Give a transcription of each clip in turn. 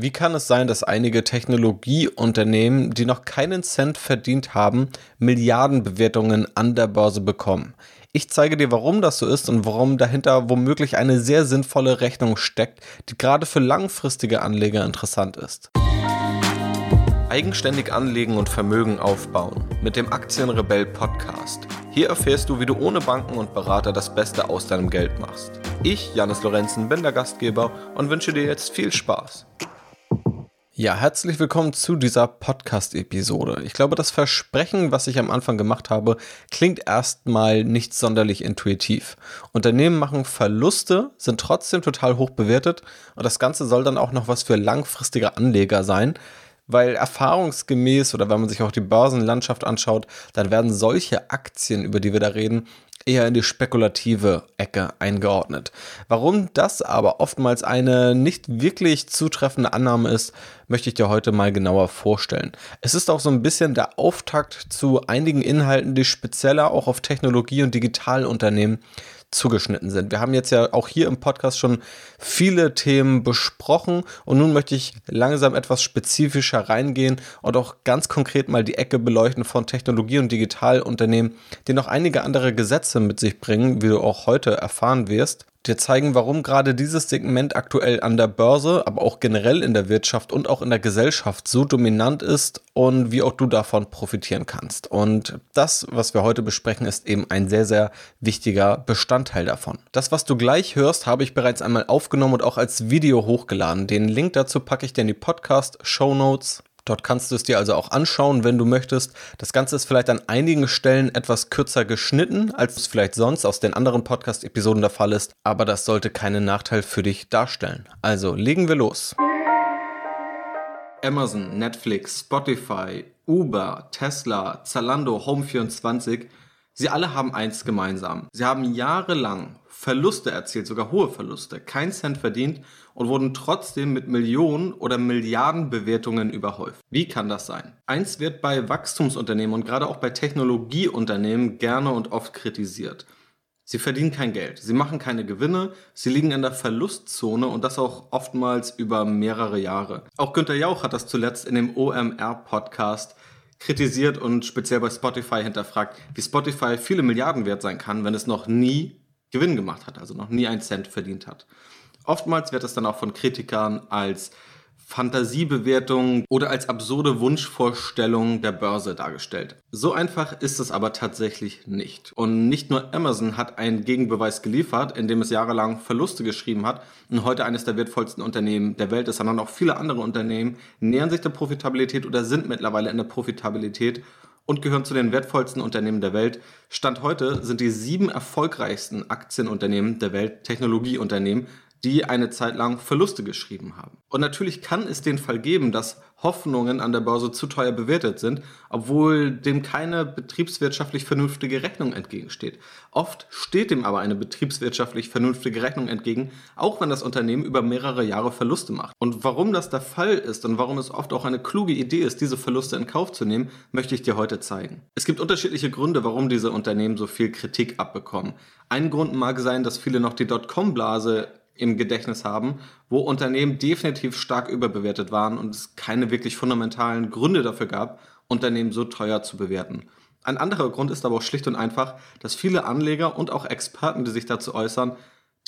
Wie kann es sein, dass einige Technologieunternehmen, die noch keinen Cent verdient haben, Milliardenbewertungen an der Börse bekommen? Ich zeige dir, warum das so ist und warum dahinter womöglich eine sehr sinnvolle Rechnung steckt, die gerade für langfristige Anleger interessant ist. Eigenständig anlegen und Vermögen aufbauen mit dem Aktienrebell Podcast. Hier erfährst du, wie du ohne Banken und Berater das Beste aus deinem Geld machst. Ich, Janis Lorenzen, bin der Gastgeber und wünsche dir jetzt viel Spaß. Ja, herzlich willkommen zu dieser Podcast-Episode. Ich glaube, das Versprechen, was ich am Anfang gemacht habe, klingt erstmal nicht sonderlich intuitiv. Unternehmen machen Verluste, sind trotzdem total hoch bewertet und das Ganze soll dann auch noch was für langfristige Anleger sein, weil erfahrungsgemäß oder wenn man sich auch die Börsenlandschaft anschaut, dann werden solche Aktien, über die wir da reden, eher in die spekulative Ecke eingeordnet. Warum das aber oftmals eine nicht wirklich zutreffende Annahme ist, möchte ich dir heute mal genauer vorstellen. Es ist auch so ein bisschen der Auftakt zu einigen Inhalten, die spezieller auch auf Technologie- und Digitalunternehmen zugeschnitten sind. Wir haben jetzt ja auch hier im Podcast schon viele Themen besprochen und nun möchte ich langsam etwas spezifischer reingehen und auch ganz konkret mal die Ecke beleuchten von Technologie- und Digitalunternehmen, die noch einige andere Gesetze mit sich bringen, wie du auch heute erfahren wirst dir zeigen, warum gerade dieses Segment aktuell an der Börse, aber auch generell in der Wirtschaft und auch in der Gesellschaft so dominant ist und wie auch du davon profitieren kannst. Und das, was wir heute besprechen, ist eben ein sehr, sehr wichtiger Bestandteil davon. Das, was du gleich hörst, habe ich bereits einmal aufgenommen und auch als Video hochgeladen. Den Link dazu packe ich dir in die Podcast-Show Notes. Dort kannst du es dir also auch anschauen, wenn du möchtest. Das Ganze ist vielleicht an einigen Stellen etwas kürzer geschnitten, als es vielleicht sonst aus den anderen Podcast-Episoden der Fall ist, aber das sollte keinen Nachteil für dich darstellen. Also legen wir los. Amazon, Netflix, Spotify, Uber, Tesla, Zalando, Home24, sie alle haben eins gemeinsam. Sie haben jahrelang Verluste erzielt, sogar hohe Verluste, kein Cent verdient und wurden trotzdem mit Millionen oder Milliarden Bewertungen überhäuft. Wie kann das sein? Eins wird bei Wachstumsunternehmen und gerade auch bei Technologieunternehmen gerne und oft kritisiert. Sie verdienen kein Geld, sie machen keine Gewinne, sie liegen in der Verlustzone und das auch oftmals über mehrere Jahre. Auch Günter Jauch hat das zuletzt in dem OMR-Podcast kritisiert und speziell bei Spotify hinterfragt, wie Spotify viele Milliarden wert sein kann, wenn es noch nie Gewinn gemacht hat, also noch nie einen Cent verdient hat. Oftmals wird es dann auch von Kritikern als Fantasiebewertung oder als absurde Wunschvorstellung der Börse dargestellt. So einfach ist es aber tatsächlich nicht. Und nicht nur Amazon hat einen Gegenbeweis geliefert, indem es jahrelang Verluste geschrieben hat und heute eines der wertvollsten Unternehmen der Welt ist, sondern auch viele andere Unternehmen nähern sich der Profitabilität oder sind mittlerweile in der Profitabilität und gehören zu den wertvollsten Unternehmen der Welt. Stand heute sind die sieben erfolgreichsten Aktienunternehmen der Welt Technologieunternehmen, die eine Zeit lang Verluste geschrieben haben. Und natürlich kann es den Fall geben, dass Hoffnungen an der Börse zu teuer bewertet sind, obwohl dem keine betriebswirtschaftlich vernünftige Rechnung entgegensteht. Oft steht dem aber eine betriebswirtschaftlich vernünftige Rechnung entgegen, auch wenn das Unternehmen über mehrere Jahre Verluste macht. Und warum das der Fall ist und warum es oft auch eine kluge Idee ist, diese Verluste in Kauf zu nehmen, möchte ich dir heute zeigen. Es gibt unterschiedliche Gründe, warum diese Unternehmen so viel Kritik abbekommen. Ein Grund mag sein, dass viele noch die Dotcom-Blase im Gedächtnis haben, wo Unternehmen definitiv stark überbewertet waren und es keine wirklich fundamentalen Gründe dafür gab, Unternehmen so teuer zu bewerten. Ein anderer Grund ist aber auch schlicht und einfach, dass viele Anleger und auch Experten, die sich dazu äußern,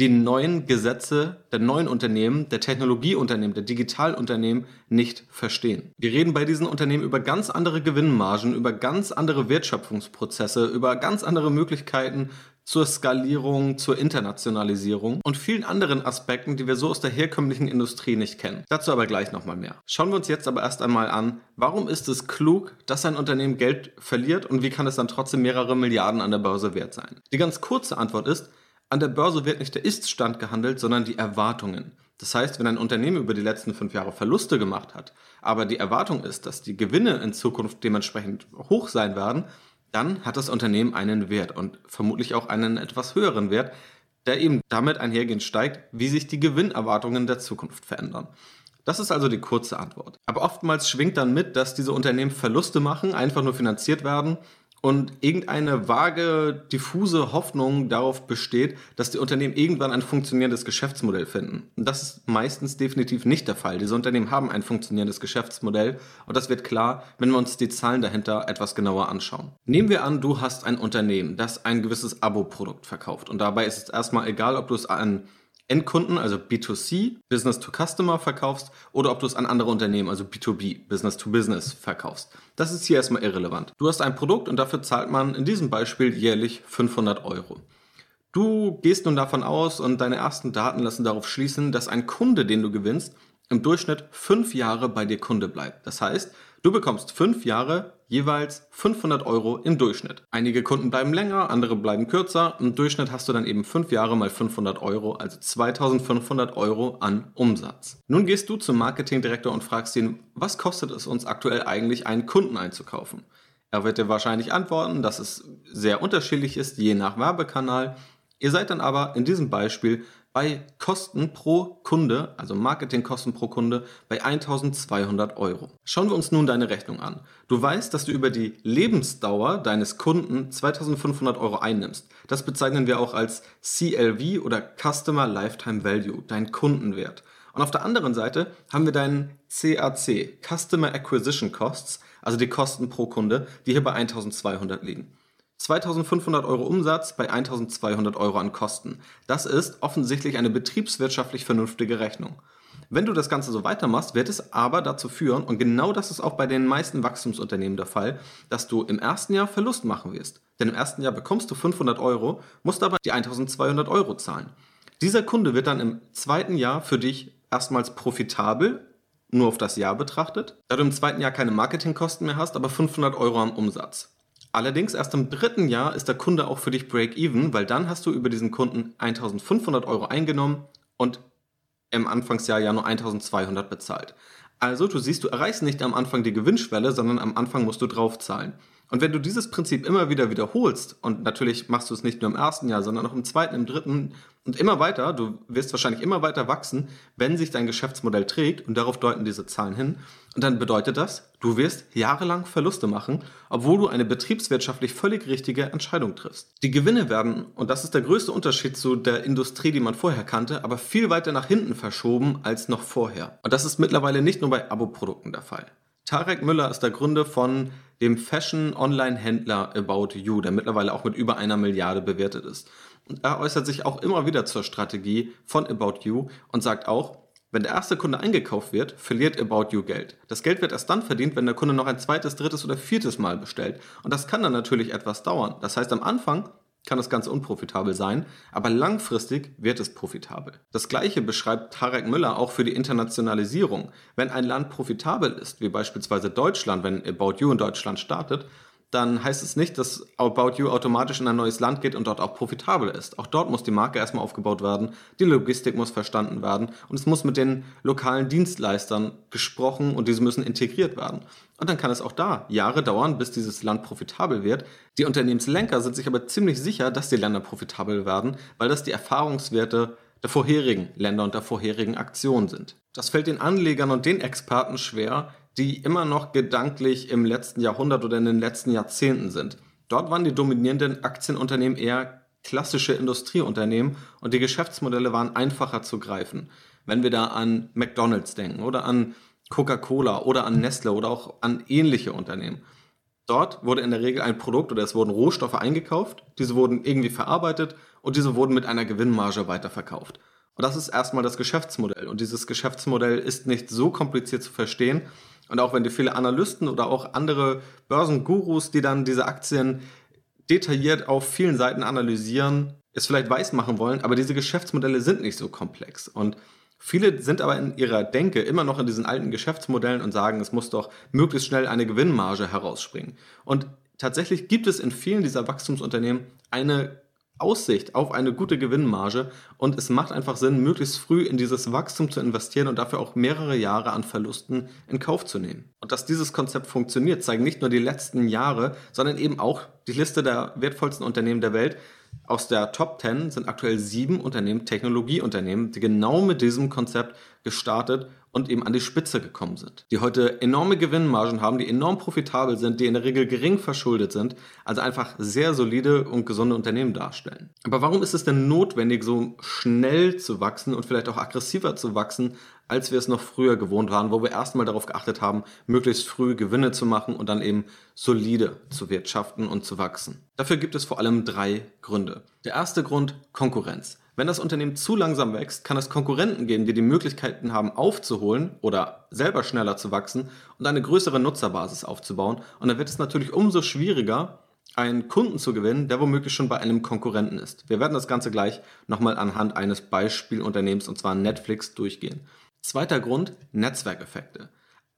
die neuen Gesetze der neuen Unternehmen, der Technologieunternehmen, der Digitalunternehmen nicht verstehen. Wir reden bei diesen Unternehmen über ganz andere Gewinnmargen, über ganz andere Wertschöpfungsprozesse, über ganz andere Möglichkeiten zur Skalierung, zur Internationalisierung und vielen anderen Aspekten, die wir so aus der herkömmlichen Industrie nicht kennen. Dazu aber gleich nochmal mehr. Schauen wir uns jetzt aber erst einmal an, warum ist es klug, dass ein Unternehmen Geld verliert und wie kann es dann trotzdem mehrere Milliarden an der Börse wert sein? Die ganz kurze Antwort ist, an der Börse wird nicht der Ist-Stand gehandelt, sondern die Erwartungen. Das heißt, wenn ein Unternehmen über die letzten fünf Jahre Verluste gemacht hat, aber die Erwartung ist, dass die Gewinne in Zukunft dementsprechend hoch sein werden, dann hat das Unternehmen einen Wert und vermutlich auch einen etwas höheren Wert, der eben damit einhergehend steigt, wie sich die Gewinnerwartungen der Zukunft verändern. Das ist also die kurze Antwort. Aber oftmals schwingt dann mit, dass diese Unternehmen Verluste machen, einfach nur finanziert werden und irgendeine vage, diffuse Hoffnung darauf besteht, dass die Unternehmen irgendwann ein funktionierendes Geschäftsmodell finden. Und das ist meistens definitiv nicht der Fall. Diese Unternehmen haben ein funktionierendes Geschäftsmodell und das wird klar, wenn wir uns die Zahlen dahinter etwas genauer anschauen. Nehmen wir an, du hast ein Unternehmen, das ein gewisses Abo-Produkt verkauft und dabei ist es erstmal egal, ob du es an Endkunden, also B2C, Business to Customer verkaufst oder ob du es an andere Unternehmen, also B2B, Business to Business verkaufst. Das ist hier erstmal irrelevant. Du hast ein Produkt und dafür zahlt man in diesem Beispiel jährlich 500 Euro. Du gehst nun davon aus und deine ersten Daten lassen darauf schließen, dass ein Kunde, den du gewinnst, im Durchschnitt fünf Jahre bei dir Kunde bleibt. Das heißt, du bekommst fünf Jahre jeweils 500 Euro im Durchschnitt. Einige Kunden bleiben länger, andere bleiben kürzer. Im Durchschnitt hast du dann eben fünf Jahre mal 500 Euro, also 2500 Euro an Umsatz. Nun gehst du zum Marketingdirektor und fragst ihn, was kostet es uns aktuell eigentlich, einen Kunden einzukaufen? Er wird dir wahrscheinlich antworten, dass es sehr unterschiedlich ist, je nach Werbekanal. Ihr seid dann aber in diesem Beispiel bei Kosten pro Kunde, also Marketingkosten pro Kunde, bei 1200 Euro. Schauen wir uns nun deine Rechnung an. Du weißt, dass du über die Lebensdauer deines Kunden 2500 Euro einnimmst. Das bezeichnen wir auch als CLV oder Customer Lifetime Value, dein Kundenwert. Und auf der anderen Seite haben wir deinen CAC, Customer Acquisition Costs, also die Kosten pro Kunde, die hier bei 1200 liegen. 2500 Euro Umsatz bei 1200 Euro an Kosten. Das ist offensichtlich eine betriebswirtschaftlich vernünftige Rechnung. Wenn du das Ganze so weitermachst, wird es aber dazu führen, und genau das ist auch bei den meisten Wachstumsunternehmen der Fall, dass du im ersten Jahr Verlust machen wirst. Denn im ersten Jahr bekommst du 500 Euro, musst aber die 1200 Euro zahlen. Dieser Kunde wird dann im zweiten Jahr für dich erstmals profitabel, nur auf das Jahr betrachtet, da du im zweiten Jahr keine Marketingkosten mehr hast, aber 500 Euro am Umsatz. Allerdings erst im dritten Jahr ist der Kunde auch für dich Break-Even, weil dann hast du über diesen Kunden 1500 Euro eingenommen und im Anfangsjahr ja nur 1200 bezahlt. Also du siehst, du erreichst nicht am Anfang die Gewinnschwelle, sondern am Anfang musst du draufzahlen. Und wenn du dieses Prinzip immer wieder wiederholst, und natürlich machst du es nicht nur im ersten Jahr, sondern auch im zweiten, im dritten und immer weiter, du wirst wahrscheinlich immer weiter wachsen, wenn sich dein Geschäftsmodell trägt und darauf deuten diese Zahlen hin. Und dann bedeutet das, du wirst jahrelang Verluste machen, obwohl du eine betriebswirtschaftlich völlig richtige Entscheidung triffst. Die Gewinne werden, und das ist der größte Unterschied zu der Industrie, die man vorher kannte, aber viel weiter nach hinten verschoben als noch vorher. Und das ist mittlerweile nicht nur bei Abo-Produkten der Fall. Tarek Müller ist der Gründer von dem Fashion-Online-Händler About You, der mittlerweile auch mit über einer Milliarde bewertet ist. Und er äußert sich auch immer wieder zur Strategie von About You und sagt auch, wenn der erste Kunde eingekauft wird, verliert About You Geld. Das Geld wird erst dann verdient, wenn der Kunde noch ein zweites, drittes oder viertes Mal bestellt. Und das kann dann natürlich etwas dauern. Das heißt, am Anfang kann das Ganze unprofitabel sein, aber langfristig wird es profitabel. Das gleiche beschreibt Tarek Müller auch für die Internationalisierung. Wenn ein Land profitabel ist, wie beispielsweise Deutschland, wenn About You in Deutschland startet, dann heißt es nicht, dass About You automatisch in ein neues Land geht und dort auch profitabel ist. Auch dort muss die Marke erstmal aufgebaut werden, die Logistik muss verstanden werden und es muss mit den lokalen Dienstleistern gesprochen und diese müssen integriert werden. Und dann kann es auch da Jahre dauern, bis dieses Land profitabel wird. Die Unternehmenslenker sind sich aber ziemlich sicher, dass die Länder profitabel werden, weil das die Erfahrungswerte der vorherigen Länder und der vorherigen Aktionen sind. Das fällt den Anlegern und den Experten schwer, die immer noch gedanklich im letzten Jahrhundert oder in den letzten Jahrzehnten sind. Dort waren die dominierenden Aktienunternehmen eher klassische Industrieunternehmen und die Geschäftsmodelle waren einfacher zu greifen. Wenn wir da an McDonald's denken oder an Coca-Cola oder an Nestle oder auch an ähnliche Unternehmen. Dort wurde in der Regel ein Produkt oder es wurden Rohstoffe eingekauft, diese wurden irgendwie verarbeitet und diese wurden mit einer Gewinnmarge weiterverkauft. Und das ist erstmal das Geschäftsmodell. Und dieses Geschäftsmodell ist nicht so kompliziert zu verstehen, und auch wenn dir viele Analysten oder auch andere Börsengurus, die dann diese Aktien detailliert auf vielen Seiten analysieren, es vielleicht weiß machen wollen, aber diese Geschäftsmodelle sind nicht so komplex. Und viele sind aber in ihrer Denke immer noch in diesen alten Geschäftsmodellen und sagen, es muss doch möglichst schnell eine Gewinnmarge herausspringen. Und tatsächlich gibt es in vielen dieser Wachstumsunternehmen eine Aussicht auf eine gute Gewinnmarge und es macht einfach Sinn, möglichst früh in dieses Wachstum zu investieren und dafür auch mehrere Jahre an Verlusten in Kauf zu nehmen. Und dass dieses Konzept funktioniert, zeigen nicht nur die letzten Jahre, sondern eben auch die Liste der wertvollsten Unternehmen der Welt. Aus der Top 10 sind aktuell sieben Unternehmen Technologieunternehmen, die genau mit diesem Konzept gestartet und eben an die Spitze gekommen sind. Die heute enorme Gewinnmargen haben, die enorm profitabel sind, die in der Regel gering verschuldet sind, also einfach sehr solide und gesunde Unternehmen darstellen. Aber warum ist es denn notwendig, so schnell zu wachsen und vielleicht auch aggressiver zu wachsen, als wir es noch früher gewohnt waren, wo wir erstmal darauf geachtet haben, möglichst früh Gewinne zu machen und dann eben solide zu wirtschaften und zu wachsen. Dafür gibt es vor allem drei Gründe. Der erste Grund, Konkurrenz. Wenn das Unternehmen zu langsam wächst, kann es Konkurrenten geben, die die Möglichkeiten haben, aufzuholen oder selber schneller zu wachsen und eine größere Nutzerbasis aufzubauen. Und dann wird es natürlich umso schwieriger, einen Kunden zu gewinnen, der womöglich schon bei einem Konkurrenten ist. Wir werden das Ganze gleich nochmal anhand eines Beispielunternehmens, und zwar Netflix, durchgehen. Zweiter Grund, Netzwerkeffekte.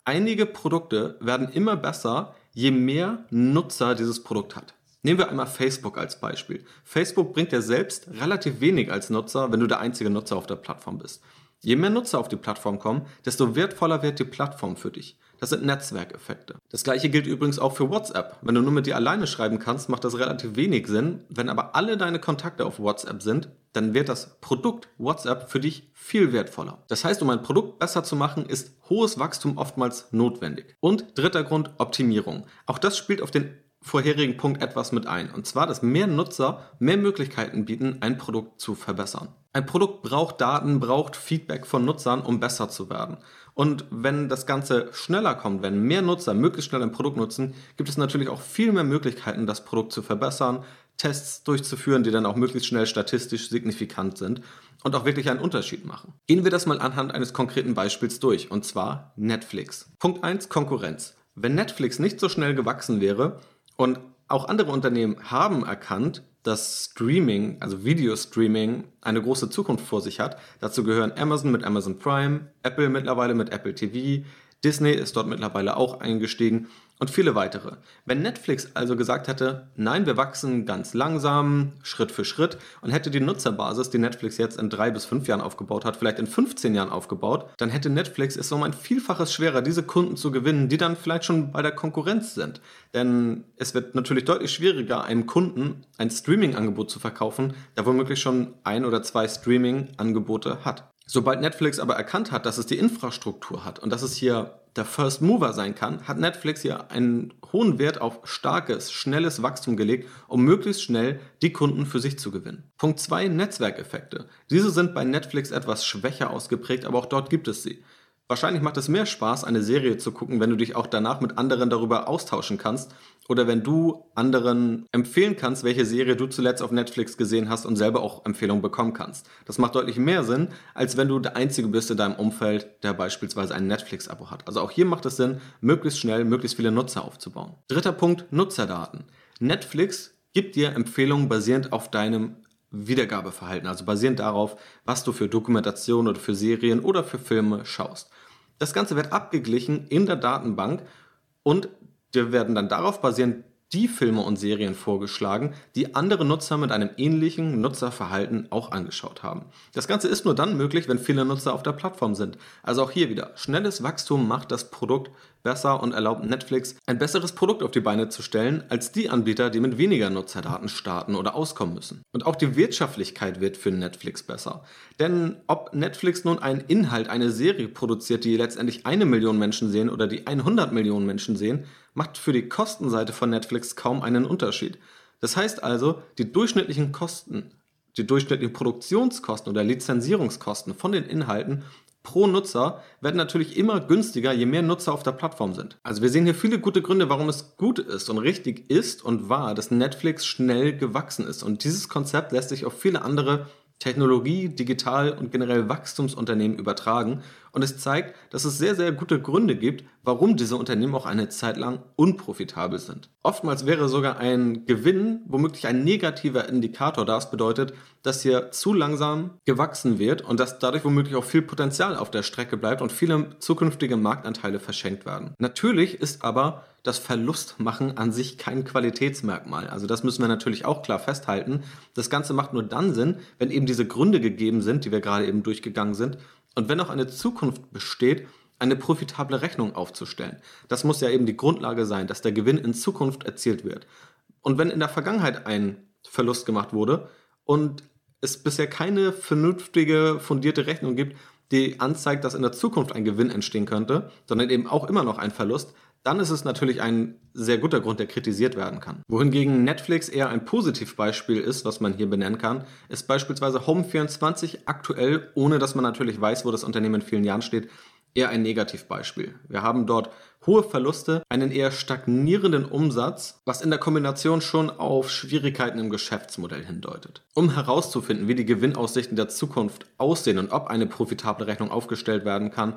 Einige Produkte werden immer besser, je mehr Nutzer dieses Produkt hat. Nehmen wir einmal Facebook als Beispiel. Facebook bringt dir selbst relativ wenig als Nutzer, wenn du der einzige Nutzer auf der Plattform bist. Je mehr Nutzer auf die Plattform kommen, desto wertvoller wird die Plattform für dich. Das sind Netzwerkeffekte. Das gleiche gilt übrigens auch für WhatsApp. Wenn du nur mit dir alleine schreiben kannst, macht das relativ wenig Sinn. Wenn aber alle deine Kontakte auf WhatsApp sind, dann wird das Produkt WhatsApp für dich viel wertvoller. Das heißt, um ein Produkt besser zu machen, ist hohes Wachstum oftmals notwendig. Und dritter Grund, Optimierung. Auch das spielt auf den vorherigen Punkt etwas mit ein. Und zwar, dass mehr Nutzer mehr Möglichkeiten bieten, ein Produkt zu verbessern. Ein Produkt braucht Daten, braucht Feedback von Nutzern, um besser zu werden. Und wenn das Ganze schneller kommt, wenn mehr Nutzer möglichst schnell ein Produkt nutzen, gibt es natürlich auch viel mehr Möglichkeiten, das Produkt zu verbessern, Tests durchzuführen, die dann auch möglichst schnell statistisch signifikant sind und auch wirklich einen Unterschied machen. Gehen wir das mal anhand eines konkreten Beispiels durch, und zwar Netflix. Punkt 1, Konkurrenz. Wenn Netflix nicht so schnell gewachsen wäre, und auch andere Unternehmen haben erkannt, dass Streaming, also Videostreaming, eine große Zukunft vor sich hat. Dazu gehören Amazon mit Amazon Prime, Apple mittlerweile mit Apple TV, Disney ist dort mittlerweile auch eingestiegen und viele weitere. Wenn Netflix also gesagt hätte, nein, wir wachsen ganz langsam, Schritt für Schritt und hätte die Nutzerbasis, die Netflix jetzt in drei bis fünf Jahren aufgebaut hat, vielleicht in 15 Jahren aufgebaut, dann hätte Netflix es um ein Vielfaches schwerer, diese Kunden zu gewinnen, die dann vielleicht schon bei der Konkurrenz sind. Denn es wird natürlich deutlich schwieriger, einem Kunden ein Streaming-Angebot zu verkaufen, der womöglich schon ein oder zwei Streaming-Angebote hat. Sobald Netflix aber erkannt hat, dass es die Infrastruktur hat und dass es hier der First Mover sein kann, hat Netflix hier einen hohen Wert auf starkes, schnelles Wachstum gelegt, um möglichst schnell die Kunden für sich zu gewinnen. Punkt 2, Netzwerkeffekte. Diese sind bei Netflix etwas schwächer ausgeprägt, aber auch dort gibt es sie. Wahrscheinlich macht es mehr Spaß, eine Serie zu gucken, wenn du dich auch danach mit anderen darüber austauschen kannst oder wenn du anderen empfehlen kannst, welche Serie du zuletzt auf Netflix gesehen hast und selber auch Empfehlungen bekommen kannst. Das macht deutlich mehr Sinn, als wenn du der Einzige bist in deinem Umfeld, der beispielsweise ein Netflix-Abo hat. Also auch hier macht es Sinn, möglichst schnell möglichst viele Nutzer aufzubauen. Dritter Punkt, Nutzerdaten. Netflix gibt dir Empfehlungen basierend auf deinem Wiedergabeverhalten, also basierend darauf, was du für Dokumentation oder für Serien oder für Filme schaust. Das Ganze wird abgeglichen in der Datenbank und dir werden dann darauf basierend die Filme und Serien vorgeschlagen, die andere Nutzer mit einem ähnlichen Nutzerverhalten auch angeschaut haben. Das Ganze ist nur dann möglich, wenn viele Nutzer auf der Plattform sind. Also auch hier wieder, schnelles Wachstum macht das Produkt besser und erlaubt Netflix ein besseres Produkt auf die Beine zu stellen als die Anbieter, die mit weniger Nutzerdaten starten oder auskommen müssen. Und auch die Wirtschaftlichkeit wird für Netflix besser. Denn ob Netflix nun einen Inhalt, eine Serie produziert, die letztendlich eine Million Menschen sehen oder die 100 Millionen Menschen sehen, macht für die Kostenseite von Netflix kaum einen Unterschied. Das heißt also, die durchschnittlichen Kosten, die durchschnittlichen Produktionskosten oder Lizenzierungskosten von den Inhalten pro Nutzer werden natürlich immer günstiger, je mehr Nutzer auf der Plattform sind. Also wir sehen hier viele gute Gründe, warum es gut ist und richtig ist und war, dass Netflix schnell gewachsen ist. Und dieses Konzept lässt sich auf viele andere Technologie, Digital- und generell Wachstumsunternehmen übertragen. Und es zeigt, dass es sehr, sehr gute Gründe gibt, warum diese Unternehmen auch eine Zeit lang unprofitabel sind. Oftmals wäre sogar ein Gewinn womöglich ein negativer Indikator, das bedeutet, dass hier zu langsam gewachsen wird und dass dadurch womöglich auch viel Potenzial auf der Strecke bleibt und viele zukünftige Marktanteile verschenkt werden. Natürlich ist aber das Verlustmachen an sich kein Qualitätsmerkmal. Also das müssen wir natürlich auch klar festhalten. Das Ganze macht nur dann Sinn, wenn eben diese Gründe gegeben sind, die wir gerade eben durchgegangen sind. Und wenn auch eine Zukunft besteht, eine profitable Rechnung aufzustellen. Das muss ja eben die Grundlage sein, dass der Gewinn in Zukunft erzielt wird. Und wenn in der Vergangenheit ein Verlust gemacht wurde und es bisher keine vernünftige, fundierte Rechnung gibt, die anzeigt, dass in der Zukunft ein Gewinn entstehen könnte, sondern eben auch immer noch ein Verlust, dann ist es natürlich ein sehr guter Grund, der kritisiert werden kann. Wohingegen Netflix eher ein Positivbeispiel ist, was man hier benennen kann, ist beispielsweise Home24 aktuell, ohne dass man natürlich weiß, wo das Unternehmen in vielen Jahren steht, eher ein Negativbeispiel. Wir haben dort hohe Verluste, einen eher stagnierenden Umsatz, was in der Kombination schon auf Schwierigkeiten im Geschäftsmodell hindeutet. Um herauszufinden, wie die Gewinnaussichten der Zukunft aussehen und ob eine profitable Rechnung aufgestellt werden kann,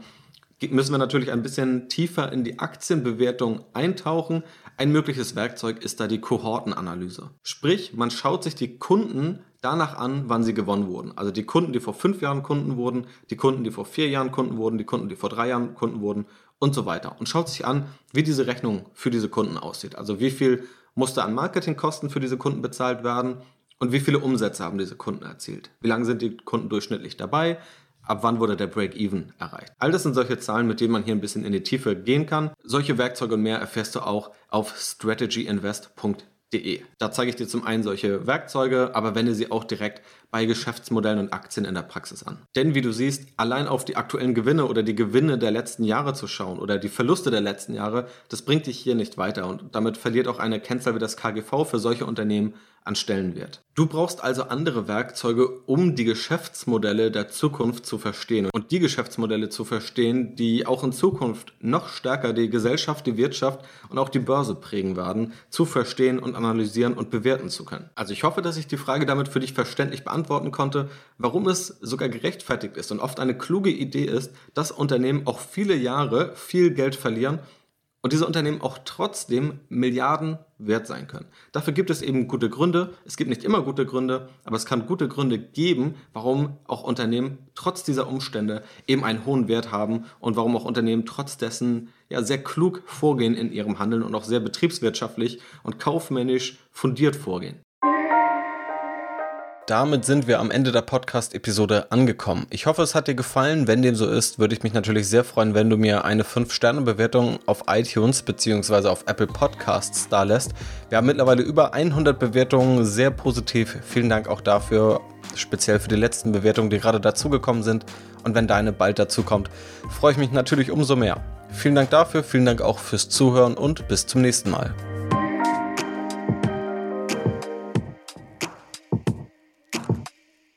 müssen wir natürlich ein bisschen tiefer in die Aktienbewertung eintauchen. Ein mögliches Werkzeug ist da die Kohortenanalyse. Sprich, man schaut sich die Kunden danach an, wann sie gewonnen wurden. Also die Kunden, die vor fünf Jahren Kunden wurden, die Kunden, die vor vier Jahren Kunden wurden, die Kunden, die vor drei Jahren Kunden wurden und so weiter. Und schaut sich an, wie diese Rechnung für diese Kunden aussieht. Also wie viel musste an Marketingkosten für diese Kunden bezahlt werden und wie viele Umsätze haben diese Kunden erzielt. Wie lange sind die Kunden durchschnittlich dabei? Ab wann wurde der Break-Even erreicht. All das sind solche Zahlen, mit denen man hier ein bisschen in die Tiefe gehen kann. Solche Werkzeuge und mehr erfährst du auch auf strategyinvest.de. Da zeige ich dir zum einen solche Werkzeuge, aber wende sie auch direkt bei Geschäftsmodellen und Aktien in der Praxis an. Denn wie du siehst, allein auf die aktuellen Gewinne oder die Gewinne der letzten Jahre zu schauen oder die Verluste der letzten Jahre, das bringt dich hier nicht weiter und damit verliert auch eine Kennzahl wie das KGV für solche Unternehmen an Stellenwert. Du brauchst also andere Werkzeuge, um die Geschäftsmodelle der Zukunft zu verstehen und die Geschäftsmodelle zu verstehen, die auch in Zukunft noch stärker die Gesellschaft, die Wirtschaft und auch die Börse prägen werden, zu verstehen und analysieren und bewerten zu können. Also ich hoffe, dass ich die Frage damit für dich verständlich beantworten konnte, warum es sogar gerechtfertigt ist und oft eine kluge Idee ist, dass Unternehmen auch viele Jahre viel Geld verlieren und diese Unternehmen auch trotzdem Milliarden wert sein können. Dafür gibt es eben gute Gründe. Es gibt nicht immer gute Gründe, aber es kann gute Gründe geben, warum auch Unternehmen trotz dieser Umstände eben einen hohen Wert haben und warum auch Unternehmen trotz dessen ja sehr klug vorgehen in ihrem Handeln und auch sehr betriebswirtschaftlich und kaufmännisch fundiert vorgehen. Damit sind wir am Ende der Podcast-Episode angekommen. Ich hoffe, es hat dir gefallen. Wenn dem so ist, würde ich mich natürlich sehr freuen, wenn du mir eine 5-Sterne-Bewertung auf iTunes bzw. auf Apple Podcasts da lässt. Wir haben mittlerweile über 100 Bewertungen, sehr positiv. Vielen Dank auch dafür, speziell für die letzten Bewertungen, die gerade dazugekommen sind. Und wenn deine bald dazukommt, freue ich mich natürlich umso mehr. Vielen Dank dafür, vielen Dank auch fürs Zuhören und bis zum nächsten Mal.